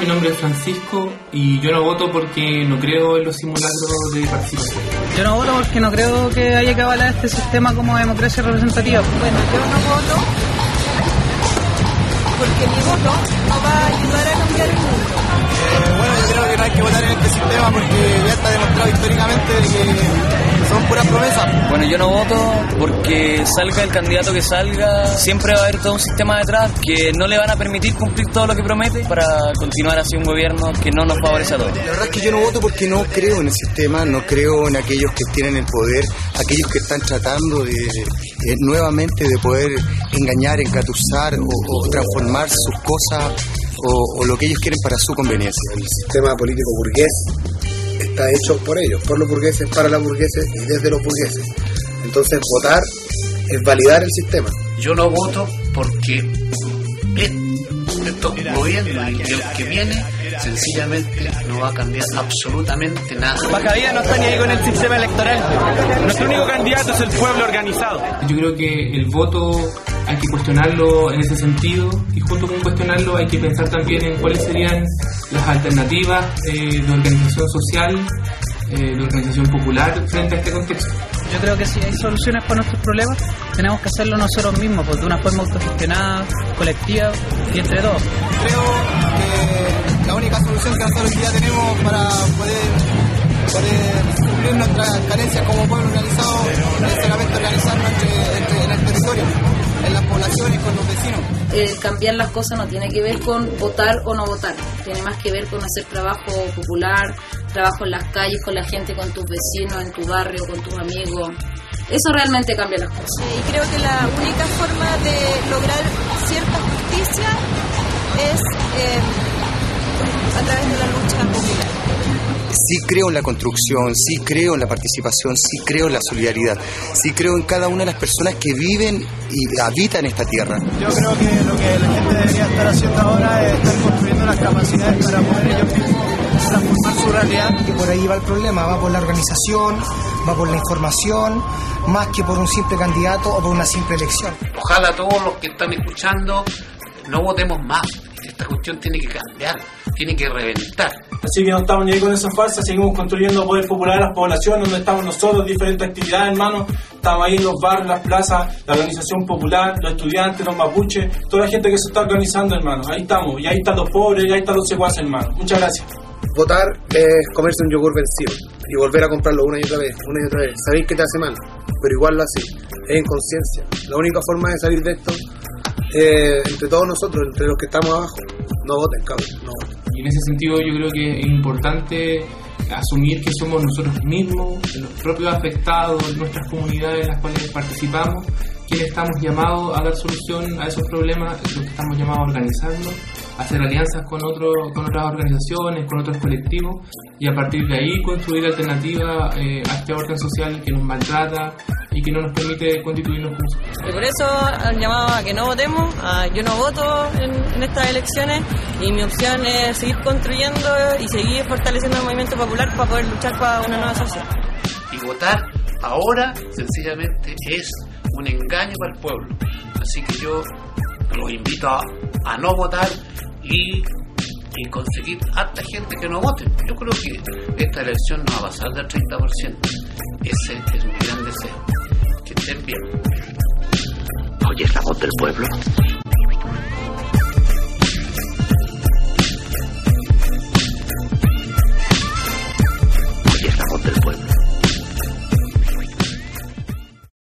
mi nombre es Francisco y yo no voto porque no creo en los simulacros de participación. Yo no voto porque no creo que haya que avalar este sistema como democracia representativa. Bueno, yo no voto porque mi voto no va a ayudar a cambiar el mundo. Eh, bueno, yo creo que no hay que votar en este sistema porque ya está demostrado históricamente que son puras promesas. Bueno, yo no voto porque salga el candidato que salga, siempre va a haber todo un sistema detrás que no le van a permitir cumplir todo lo que promete para continuar así un gobierno que no nos favorece a todos. La verdad es que yo no voto porque no creo en el sistema, no creo en aquellos que tienen el poder, aquellos que están tratando de eh, nuevamente de poder engañar, engatusar o, o transformar sus cosas o, o lo que ellos quieren para su conveniencia. El sistema político burgués está hecho por ellos, por los burgueses, para los burgueses y desde los burgueses. Entonces votar es validar el sistema. Yo no voto porque estos gobiernos y el que viene sencillamente no va a cambiar absolutamente nada. Bajadía no está ni ahí con el sistema electoral. Nuestro único candidato es el pueblo organizado. Yo creo que el voto hay que cuestionarlo en ese sentido y junto con cuestionarlo hay que pensar también en cuáles serían las alternativas eh, de organización social, eh, de organización popular frente a este contexto. Yo creo que si hay soluciones para nuestros problemas, tenemos que hacerlo nosotros mismos, pues, de una forma autogestionada, colectiva y entre todos. Creo que la única solución que nosotros día tenemos para poder, poder cumplir nuestras carencias como pueblo organizado Cambiar las cosas no tiene que ver con votar o no votar, tiene más que ver con hacer trabajo popular, trabajo en las calles, con la gente, con tus vecinos, en tu barrio, con tus amigos. Eso realmente cambia las cosas. Y creo que la única forma de lograr cierta justicia es eh, Sí creo en la construcción, sí creo en la participación, sí creo en la solidaridad, sí creo en cada una de las personas que viven y habitan esta tierra. Yo creo que lo que la gente debería estar haciendo ahora es estar construyendo las capacidades para poder ellos mismos transformar su realidad. Que por ahí va el problema, va por la organización, va por la información, más que por un simple candidato o por una simple elección. Ojalá todos los que están escuchando no votemos más. Esta cuestión tiene que cambiar, tiene que reventar. Así que no estamos ni ahí con esa farsa, seguimos construyendo poder popular en las poblaciones donde estamos nosotros, diferentes actividades, hermano. Estamos ahí en los barrios, las plazas, la organización popular, los estudiantes, los mapuches, toda la gente que se está organizando, hermano. Ahí estamos, y ahí están los pobres, y ahí están los secuaces, hermano. Muchas gracias. Votar es comerse un yogur vencido y volver a comprarlo una y otra vez, una y otra vez. Sabéis que te hace mal, pero igual lo hace. Es inconsciencia. La única forma de salir de esto eh, entre todos nosotros, entre los que estamos abajo, no voten, cabrón, no voten. Y en ese sentido yo creo que es importante asumir que somos nosotros mismos, los propios afectados, nuestras comunidades en las cuales participamos, quienes estamos llamados a dar solución a esos problemas, los que estamos llamados a organizarnos, hacer alianzas con, otro, con otras organizaciones, con otros colectivos y a partir de ahí construir alternativas eh, a este orden social que nos maltrata y que no nos permite constituirnos como sociedad. Y por eso han llamado a que no votemos, a- yo no voto en, en estas elecciones y mi opción es seguir construyendo y seguir fortaleciendo el movimiento popular para poder luchar para una nueva sociedad. Y votar ahora sencillamente es un engaño para el pueblo. Así que yo los invito a, a no votar y, y conseguir harta gente que no vote. Yo creo que esta elección no va a pasar del 30%. Ese es mi gran deseo. Del pueblo?